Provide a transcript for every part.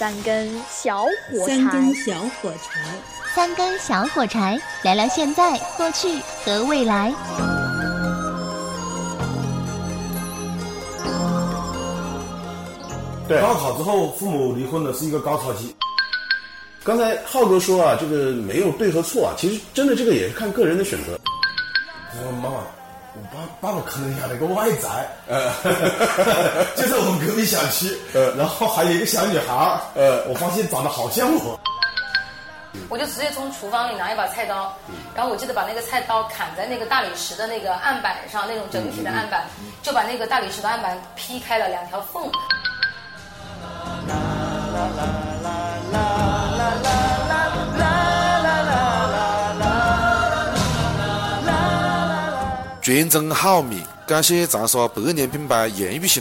三根小火柴，三根小火柴，三根小火柴，聊聊现在、过去和未来。对，高考之后父母离婚的是一个高潮期。刚才浩哥说啊，这个没有对和错啊，其实真的这个也是看个人的选择。我说妈妈，我爸爸爸可能养了一个外宅，呃，就在我们隔壁小区，呃，然后还有一个小女孩，呃，我发现长得好像我。我就直接从厨房里拿一把菜刀，然后我记得把那个菜刀砍在那个大理石的那个案板上，那种整体的案板，就把那个大理石的案板劈开了两条缝。全真好米，感谢长沙百年品牌严玉兴。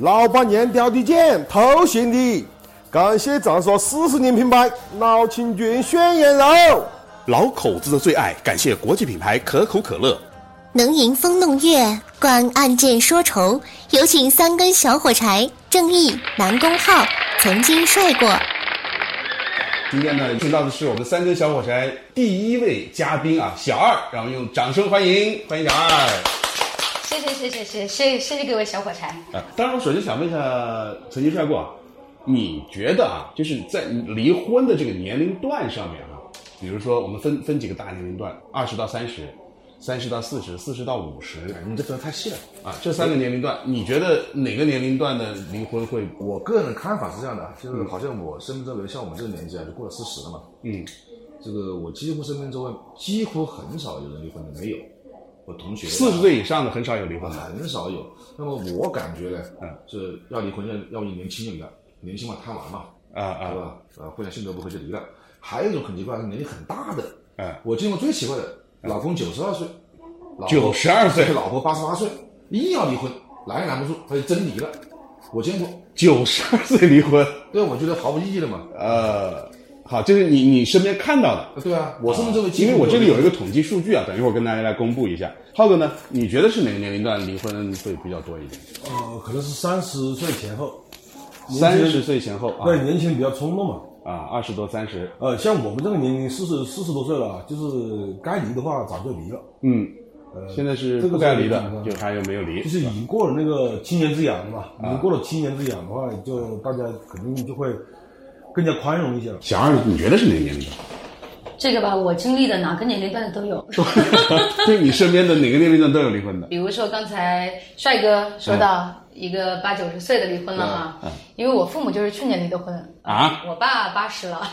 老板娘雕的剪，透咸的。感谢长沙四十年品牌老清泉宣羊肉，老口子的最爱。感谢国际品牌可口可乐。能吟风弄月，观案件说愁。有请三根小火柴，正义南宫浩曾经帅过。今天呢，请到的是我们三根小火柴第一位嘉宾啊，小二，让我们用掌声欢迎，欢迎小二。谢谢谢谢谢谢谢谢各位小火柴。啊，当然，我首先想问一下曾经帅过，你觉得啊，就是在离婚的这个年龄段上面啊，比如说我们分分几个大年龄段，二十到三十。三十到四十，四十到五十，你这分太细了啊！这三个年龄段，你觉得哪个年龄段的离婚会？我个人看法是这样的，就是好像我身边周围，像我们这个年纪啊，就过了四十了嘛。嗯，这个我几乎身边周围几乎很少有人离婚的，没有。我同学四十岁以上的很少有离婚的，很少有。那么我感觉呢，嗯，是要离婚要要年轻人的，年轻嘛贪玩嘛，啊啊，对吧？呃，互相性格不合就离了。还有一种很奇怪是，年龄很大的，哎，我见过最奇怪的。老公九十二岁，九十二岁，老婆八十八岁，硬要离婚，拦也拦不住，他就真离了。我见过九十二岁离婚，对，我觉得毫无意义了嘛。呃，好，就是你你身边看到的，对啊，我身边这位，因为我这里有一个统计数据啊，等一会儿跟大家来公布一下。浩哥呢，你觉得是哪个年龄段离婚会比较多一点？呃，可能是三十岁前后，三十岁前后，对，年轻人比较冲动嘛。啊，二十多三十，呃，像我们这个年龄，四十四十多岁了，就是该离的话，早就离了。嗯，呃，现在是不该离的，就还有没有离？就是已经过了那个七年之痒了嘛，已经过了七年之痒的话，就大家肯定就会更加宽容一些了。小二，你觉得是哪个年龄段？这个吧，我经历的哪个年龄段的都有。就你身边的哪个年龄段都有离婚的？比如说刚才帅哥说到。一个八九十岁的离婚了哈，因为我父母就是去年离的婚啊，我爸八十了。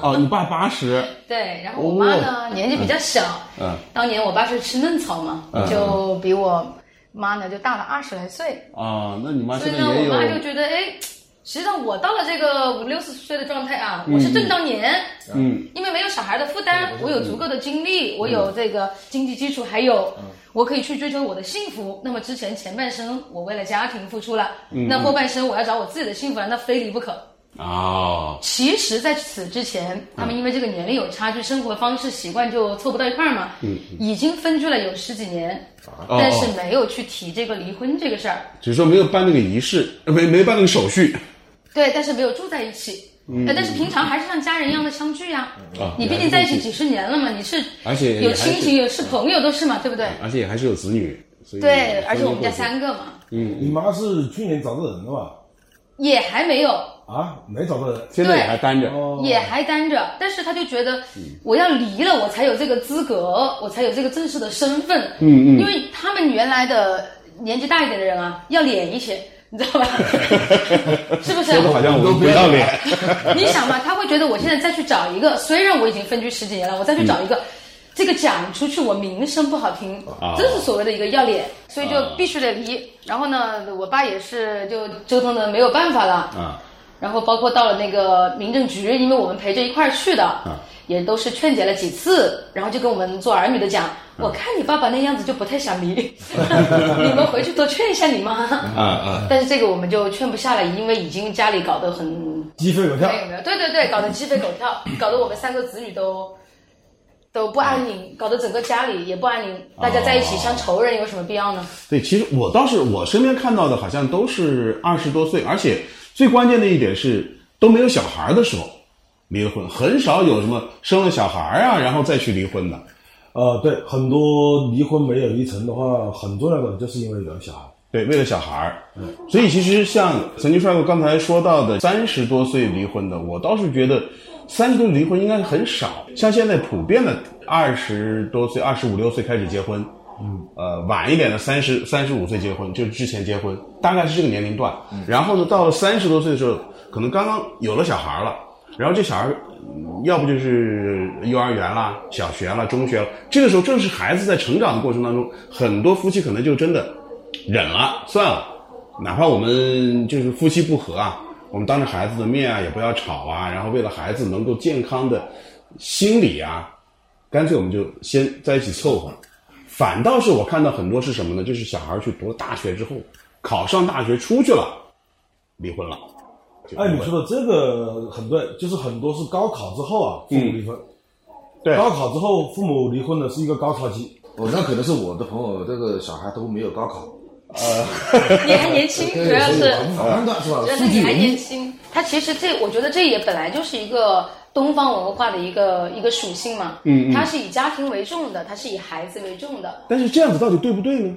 哦，你爸八十？对，然后我妈呢年纪比较小，嗯，当年我爸是吃嫩草嘛，就比我妈呢就大了二十来岁。啊，那你妈所以呢，我妈就觉得哎。实际上，我到了这个五六十岁的状态啊，我是正当年，嗯，因为没有小孩的负担，我有足够的精力，我有这个经济基础，还有我可以去追求我的幸福。那么之前前半生我为了家庭付出了，那后半生我要找我自己的幸福了，那非离不可。哦，其实，在此之前，他们因为这个年龄有差距，生活方式习惯就凑不到一块儿嘛，嗯，已经分居了有十几年，但是没有去提这个离婚这个事儿，只是说没有办那个仪式，没没办那个手续。对，但是没有住在一起。嗯，但是平常还是像家人一样的相聚呀。啊，你毕竟在一起几十年了嘛，你是而且有亲情，有是朋友，都是嘛，对不对？而且还是有子女，对，而且我们家三个嘛。嗯，你妈是去年找到人了吧？也还没有啊，没找到人，现在也还单着，也还单着。但是他就觉得，我要离了，我才有这个资格，我才有这个正式的身份。嗯嗯，因为他们原来的年纪大一点的人啊，要脸一些。你知道吧？是不是？说的好像我都不要脸。你想嘛，他会觉得我现在再去找一个，虽然我已经分居十几年了，我再去找一个，这个讲出去我名声不好听，这是所谓的一个要脸，所以就必须得离。然后呢，我爸也是就折腾的没有办法了啊。然后包括到了那个民政局，因为我们陪着一块儿去的。也都是劝解了几次，然后就跟我们做儿女的讲，我看你爸爸那样子就不太想离，你们回去多劝一下你妈。啊啊！但是这个我们就劝不下来，因为已经家里搞得很鸡飞狗跳。没有没有，对对对，搞得鸡飞狗跳，搞得我们三个子女都都不安宁，搞得整个家里也不安宁。大家在一起像仇人，有什么必要呢？对，其实我倒是我身边看到的，好像都是二十多岁，而且最关键的一点是。都没有小孩的时候离了婚，很少有什么生了小孩啊，然后再去离婚的。呃，对，很多离婚没有离成的话，很重要的就是因为有了小孩。对，为了小孩儿。所以其实像曾经帅哥刚才说到的三十多岁离婚的，我倒是觉得三十多离婚应该是很少。像现在普遍的二十多岁、二十五六岁开始结婚，嗯，呃，晚一点的三十三十五岁结婚，就是之前结婚，大概是这个年龄段。然后呢，到了三十多岁的时候，可能刚刚有了小孩了，然后这小孩要不就是幼儿园啦、小学啦、中学了，这个时候正是孩子在成长的过程当中，很多夫妻可能就真的忍了，算了，哪怕我们就是夫妻不和啊，我们当着孩子的面啊，也不要吵啊，然后为了孩子能够健康的心理啊，干脆我们就先在一起凑合。反倒是我看到很多是什么呢？就是小孩去读大学之后，考上大学出去了，离婚了。就哎，你说的这个很对，就是很多是高考之后啊，父母离婚。对高考之后父母离婚的是一个高潮期。哦，那可能是我的朋友这个小孩都没有高考，你还年轻，主要是无法判断是吧？主要是你还年轻。他其实这，我觉得这也本来就是一个东方文化的一个一个属性嘛。嗯嗯它是以家庭为重的，它是以孩子为重的。但是这样子到底对不对呢？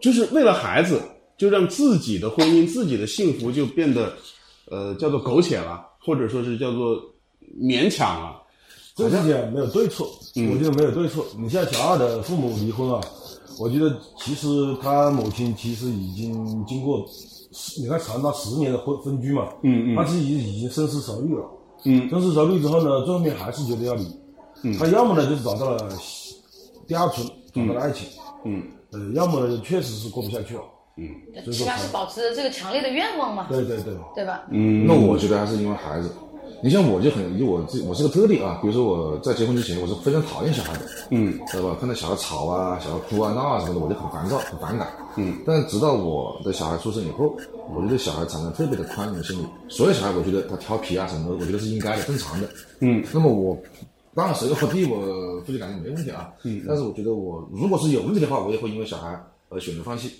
就是为了孩子，就让自己的婚姻、自己的幸福就变得，呃，叫做苟且了，或者说是叫做勉强了。这个事情啊没有对错，嗯。我觉得没有对错。你像小二的父母离婚啊，我觉得其实他母亲其实已经经过十，你看长达十年的分分居嘛，嗯嗯。他自己已经深思熟虑了，嗯。深思熟虑之后呢，最后面还是觉得要离，他要么呢就是找到了第二春，找到了爱情，嗯。呃，要么呢确实是过不下去了，起码是保持着这个强烈的愿望嘛，对对对，对吧？嗯，那我觉得还是因为孩子。你像我就很以我自己，我是个特例啊。比如说我在结婚之前，我是非常讨厌小孩的，嗯，知道吧？看到小孩吵啊、小孩哭啊、闹啊什么的，我就很烦躁、很反感。嗯，但直到我的小孩出生以后，我就对小孩产生特别的宽容心理。所有小孩，我觉得他调皮啊什么的，我觉得是应该的、正常的。嗯，那么我当然谁我弟我夫妻感情没问题啊。嗯，但是我觉得我如果是有问题的话，我也会因为小孩而选择放弃。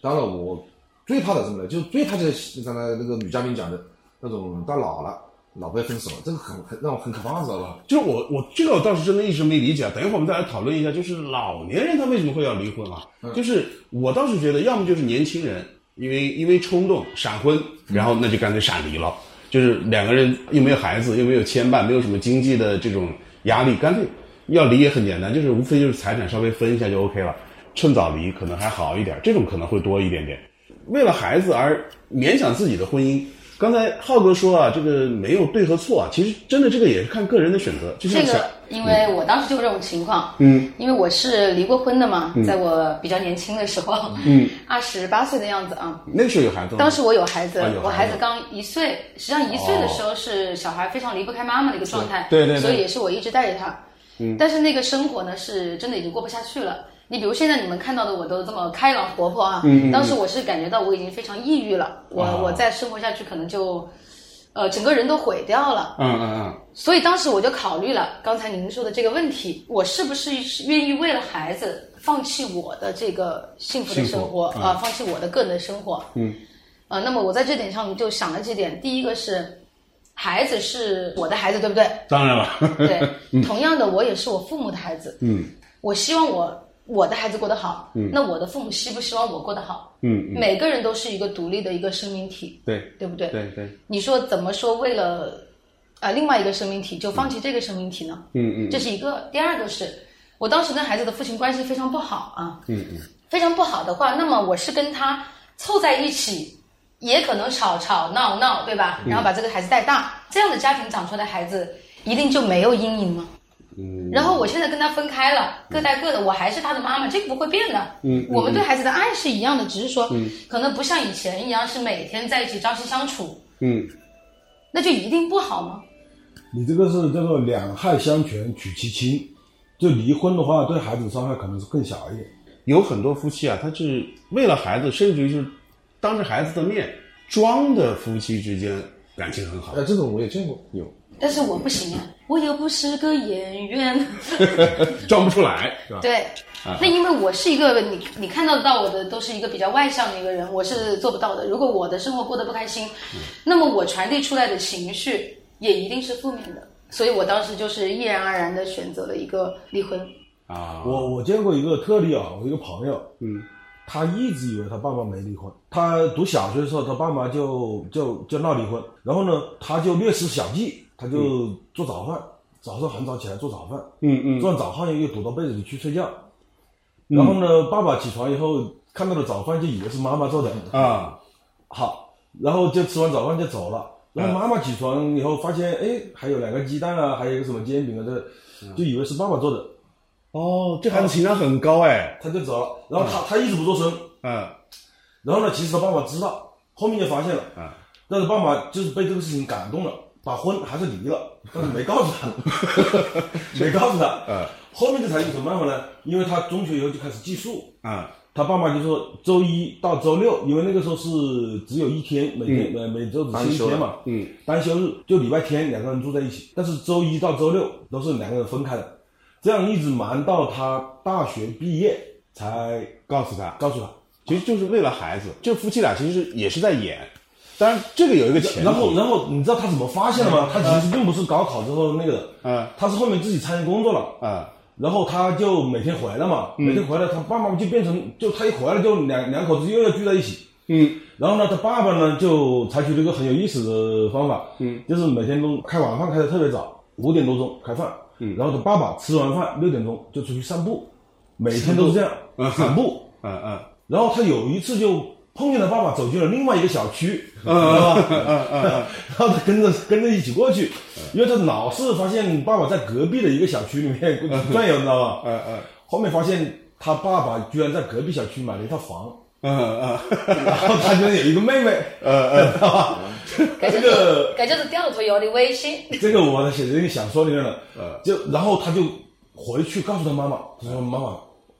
当然，我最怕的什么呢？就是最怕就是刚才那个女嘉宾讲的那种到老了，老婆要分手，这个很很让我很可怕，知道吧？就是我我这个我倒是真的一直没理解啊。等一会儿我们再来讨论一下，就是老年人他为什么会要离婚啊？就是我倒是觉得，要么就是年轻人因为因为冲动闪婚，然后那就干脆闪离了。就是两个人又没有孩子，又没有牵绊，没有什么经济的这种压力，干脆要离也很简单，就是无非就是财产稍微分一下就 OK 了。趁早离可能还好一点，这种可能会多一点点。为了孩子而勉强自己的婚姻，刚才浩哥说啊，这个没有对和错啊，其实真的这个也是看个人的选择。就像小这个，因为我当时就有这种情况，嗯，因为我是离过婚的嘛，在我比较年轻的时候，嗯，二十八岁的样子啊。那个时候有孩子吗？当时我有孩子，啊孩子我孩子刚一岁，实际上一岁的时候是小孩非常离不开妈妈的一个状态，对对对所以也是我一直带着他。嗯，但是那个生活呢，是真的已经过不下去了。你比如现在你们看到的我都这么开朗活泼啊，当时我是感觉到我已经非常抑郁了，我、啊我再生活下去可能就，呃，整个人都毁掉了。嗯嗯嗯，所以当时我就考虑了刚才您说的这个问题，我是不是愿意为了孩子放弃我的这个幸福的生活幸福嗯。啊、放弃我的个人的生活？嗯，呃，那么我在这点上就想了几点，第一个是孩子是我的孩子，对不对？当然了，对，同样的，我也是我父母的孩子，嗯。我希望我我的孩子过得好，嗯，那我的父母希不希望我过得好？嗯嗯，每个人都是一个独立的一个生命体，对对不对？对对，你说怎么说为了啊、另外一个生命体就放弃这个生命体呢？嗯嗯这是一个。第二个是我当时跟孩子的父亲关系非常不好啊，嗯嗯，非常不好的话，那么我是跟他凑在一起，也可能吵吵闹闹，对吧？然后把这个孩子带大，这样的家庭长出来的孩子一定就没有阴影吗？嗯，然后我现在跟他分开了，各带各的，我还是他的妈妈，这个不会变的。嗯嗯我们对孩子的爱是一样的，只是说，可能不像以前一样是每天在一起朝夕相处，嗯那就一定不好吗？你这个是叫做两害相权取其轻，就离婚的话，对孩子的伤害可能是更小一点。有很多夫妻啊，他是为了孩子，甚至于是当着孩子的面装的夫妻之间感情很好。哎，这种我也见过，有但是我不行啊，我又不是个演员。装不出来，是吧？对，那因为我是一个你你看到得到我的都是一个比较外向的一个人，我是做不到的。如果我的生活过得不开心，那么我传递出来的情绪也一定是负面的。所以我当时就是毅然而然的选择了一个离婚。啊，我我见过一个特例啊，我一个朋友，嗯，他一直以为他爸爸没离婚。他读小学的时候，他爸妈就就就闹离婚，然后呢，他就略施小计，他就做早饭，早上很早起来做早饭，嗯嗯。做完早饭又躲到被子里去睡觉。然后呢，爸爸起床以后看到了早饭，就以为是妈妈做的啊，好，然后就吃完早饭就走了。然后妈妈起床以后发现，哎，还有两个鸡蛋啊，还有一个什么煎饼啊，这就以为是爸爸做的。哦，这孩子情商很高哎，他就走了，然后他他一直不做声，嗯。然后呢，其实他爸爸知道，后面就发现了，嗯。但是爸爸就是被这个事情感动了，把婚还是离了，但是没告诉他，没告诉他，嗯。后面这才有什么办法呢？因为他中学以后就开始寄宿，嗯。他爸妈就说周一到周六，因为那个时候是只有一天，每天、呃每周只休一天嘛，嗯，单休日就礼拜天两个人住在一起，但是周一到周六都是两个人分开的，这样一直瞒到他大学毕业才告诉他，告诉他。其实就是为了孩子，这夫妻俩其实也是在演，当然这个有一个前提，然后，然后你知道他怎么发现的吗？他其实并不是高考之后那个的，嗯。他是后面自己参与工作了，嗯。然后他就每天回来嘛，每天回来，他爸妈就变成，就他一回来就两两口子又要聚在一起，嗯。然后呢，他爸爸呢就采取了一个很有意思的方法，嗯，就是每天都开晚饭开的特别早，五点多钟开饭，嗯，然后他爸爸吃完饭六点钟就出去散步，每天都是这样散步，嗯嗯。然后他有一次就碰见他爸爸走进了另外一个小区，知道吧？然后他跟着跟着一起过去，因为他老是发现爸爸在隔壁的一个小区里面转悠，你知道吧？嗯嗯后面发现他爸爸居然在隔壁小区买了一套房，嗯嗯然后他居然有一个妹妹，知道吧？搿 就这个是搿就是掉头要的微信。这个我写在那个小说里面了，就然后他就回去告诉他妈妈，他说妈妈。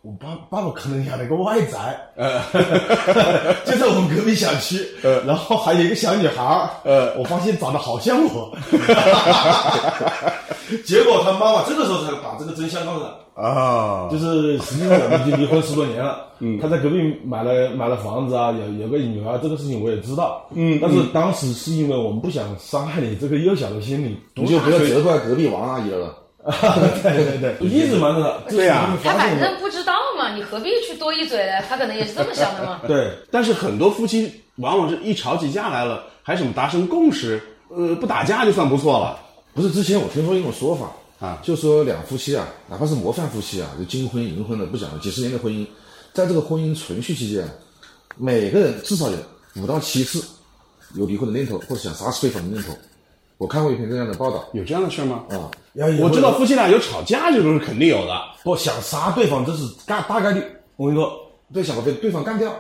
我爸爸爸可能养了一个外宅，就在我们隔壁小区，呃。然后还有一个小女孩儿，我发现长得好像我，结果他妈妈这个时候才把这个真相告诉他，啊，就是实际上我们已经离婚十多年了，嗯，他在隔壁买了买了房子啊，有有个女儿，这个事情我也知道，嗯，但是当时是因为我们不想伤害你这个幼小的心灵，你就不要责怪隔壁王阿姨了。对对对，一直瞒着他，对呀。他反正正不知道嘛，你何必去多一嘴呢？他可能也是这么想的嘛。对，但是很多夫妻往往是一吵起架来了，还什么达成共识，呃，不打架就算不错了。不是之前我听说一种说法啊就说两夫妻啊，哪怕是模范夫妻啊，就金婚银婚的，不讲了几十年的婚姻，在这个婚姻存续期间，每个人至少有五到七次有离婚的念头，或者想杀死对方的念头。我看过一篇这样的报道有这样的事吗？啊，我知道夫妻俩有吵架，这种是肯定有的。不想杀对方，这是大大概率。我跟你说，对，想把对对方干掉。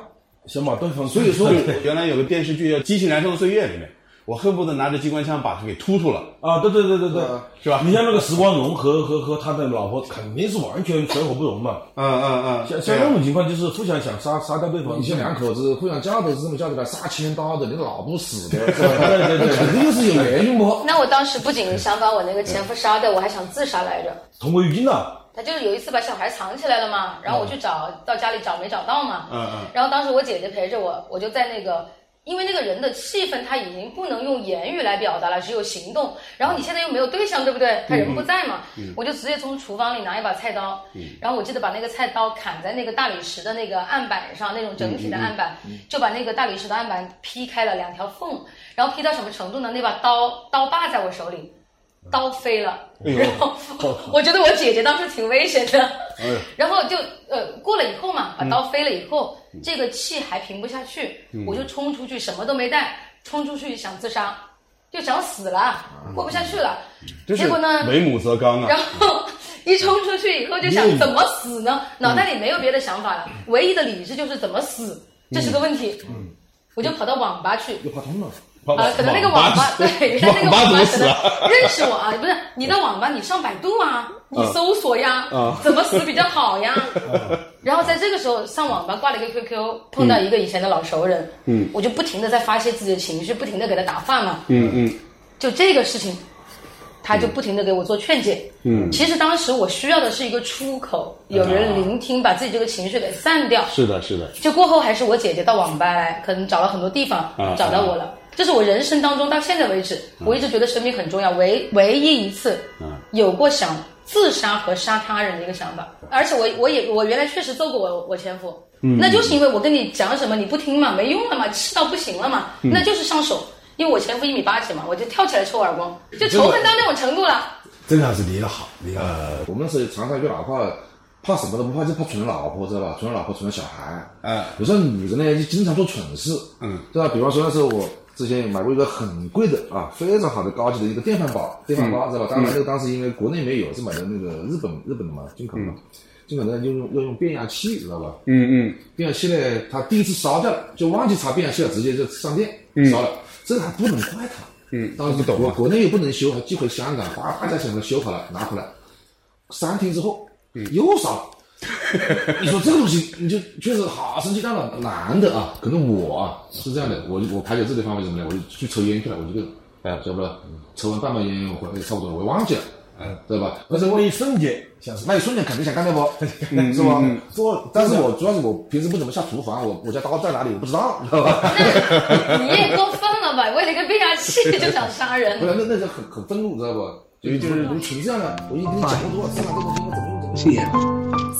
想把对方，所以说，原来有个电视剧叫《激情燃烧的岁月》里面，我恨不得拿着机关枪把他给突突了。啊，对对对对对，是吧你像那个时光荣和和和他的老婆，肯定是完全水火不容嘛。嗯嗯嗯，像像那种情况，就是互相想杀杀掉对方，你像两口子互相叫都是这么叫的，杀千刀的，你老不死的，对对对肯定是有原因不？那我当时不仅想把我那个前夫杀掉，我还想自杀来着。同归于尽了。他就是有一次把小孩藏起来了嘛，然后我去找，到家里找没找到嘛。嗯嗯。然后当时我姐姐陪着我，我就在那个，因为那个人的气氛他已经不能用言语来表达了，只有行动。然后你现在又没有对象，对不对？他人不在嘛，我就直接从厨房里拿一把菜刀，然后我记得把那个菜刀砍在那个大理石的那个案板上，那种整体的案板，就把那个大理石的案板劈开了两条缝，然后劈到什么程度呢？那把刀刀把在我手里。刀飞了，然后我觉得我姐姐当时挺危险的，然后就呃过了以后嘛，把刀飞了以后，这个气还平不下去，我就冲出去，什么都没带，冲出去想自杀，就想死了，过不下去了，结果呢，为母则刚啊。然。后一冲出去以后就想怎么死呢？脑袋里没有别的想法了，唯一的理智就是怎么死，这是个问题。我就跑到网吧去，又跑通了。啊，可能那个网吧，对，人家那个网吧可能？认识我啊，不是你在网吧，你上百度啊，你搜索呀，怎么死比较好呀？然后在这个时候上网吧挂了一个 QQ，碰到一个以前的老熟人，嗯，我就不停的在发泄自己的情绪，不停的给他打饭嘛，嗯嗯，就这个事情，他就不停的给我做劝解。嗯，其实当时我需要的是一个出口，有人聆听，把自己这个情绪给散掉。是的，是的。就过后还是我姐姐到网吧来，可能找了很多地方找到我了。这是我人生当中到现在为止，我一直觉得生命很重要，唯唯一一次有过想自杀和杀他人的一个想法。而且我我也我原来确实揍过我我前夫，那就是因为我跟你讲什么你不听嘛，没用了嘛，气到不行了嘛，那就是上手。因为我前夫一米八几嘛，我就跳起来抽耳光，就仇恨到那种程度了。真的还是离得好，离得好。我们是常常一句老话，怕什么都不怕，就怕存老婆，知道吧？存老婆，存了小孩。哎，有时候女人呢，就经常做蠢事，嗯，对吧？比方说那时候我之前买过一个很贵的啊，非常好的高级的一个电饭煲，电饭煲知道吧？当然那个当时因为国内没有，是买的那个日本日本的嘛，进口的嘛，进口的要用要用变压器，知道吧？嗯嗯，变压器呢，它第一次烧掉了，就忘记插变压器了，直接就上电烧了。这个还不能怪它，嗯，当时国国内又不能修，还寄回香港，花大价钱把它修好了，拿回来，三天之后，又烧了。你说这个东西，你就确实好生气。当然，男的啊，可能我啊是这样的，我我排解自己的方法什么呢？我就去抽烟去了，我就哎，晓不得？抽完半包烟回来差不多了，我忘记了。嗯，知道吧？那是我一瞬间，那一瞬间肯定想干掉不？是吧？做，但是我主要是我平时不怎么下厨房，我我家刀在哪里我不知道，知道吧？你也过分了吧？为了一个变压器就想杀人？不是，那那是很很愤怒，知道不？就就是能成这样的，我已经跟你讲过多少次了，这个东西应该怎么谢。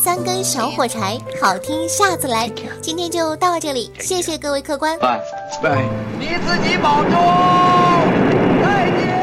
三根小火柴，好听下次来。今天就到这里，谢谢各位客官。拜拜，你自己保重，再见。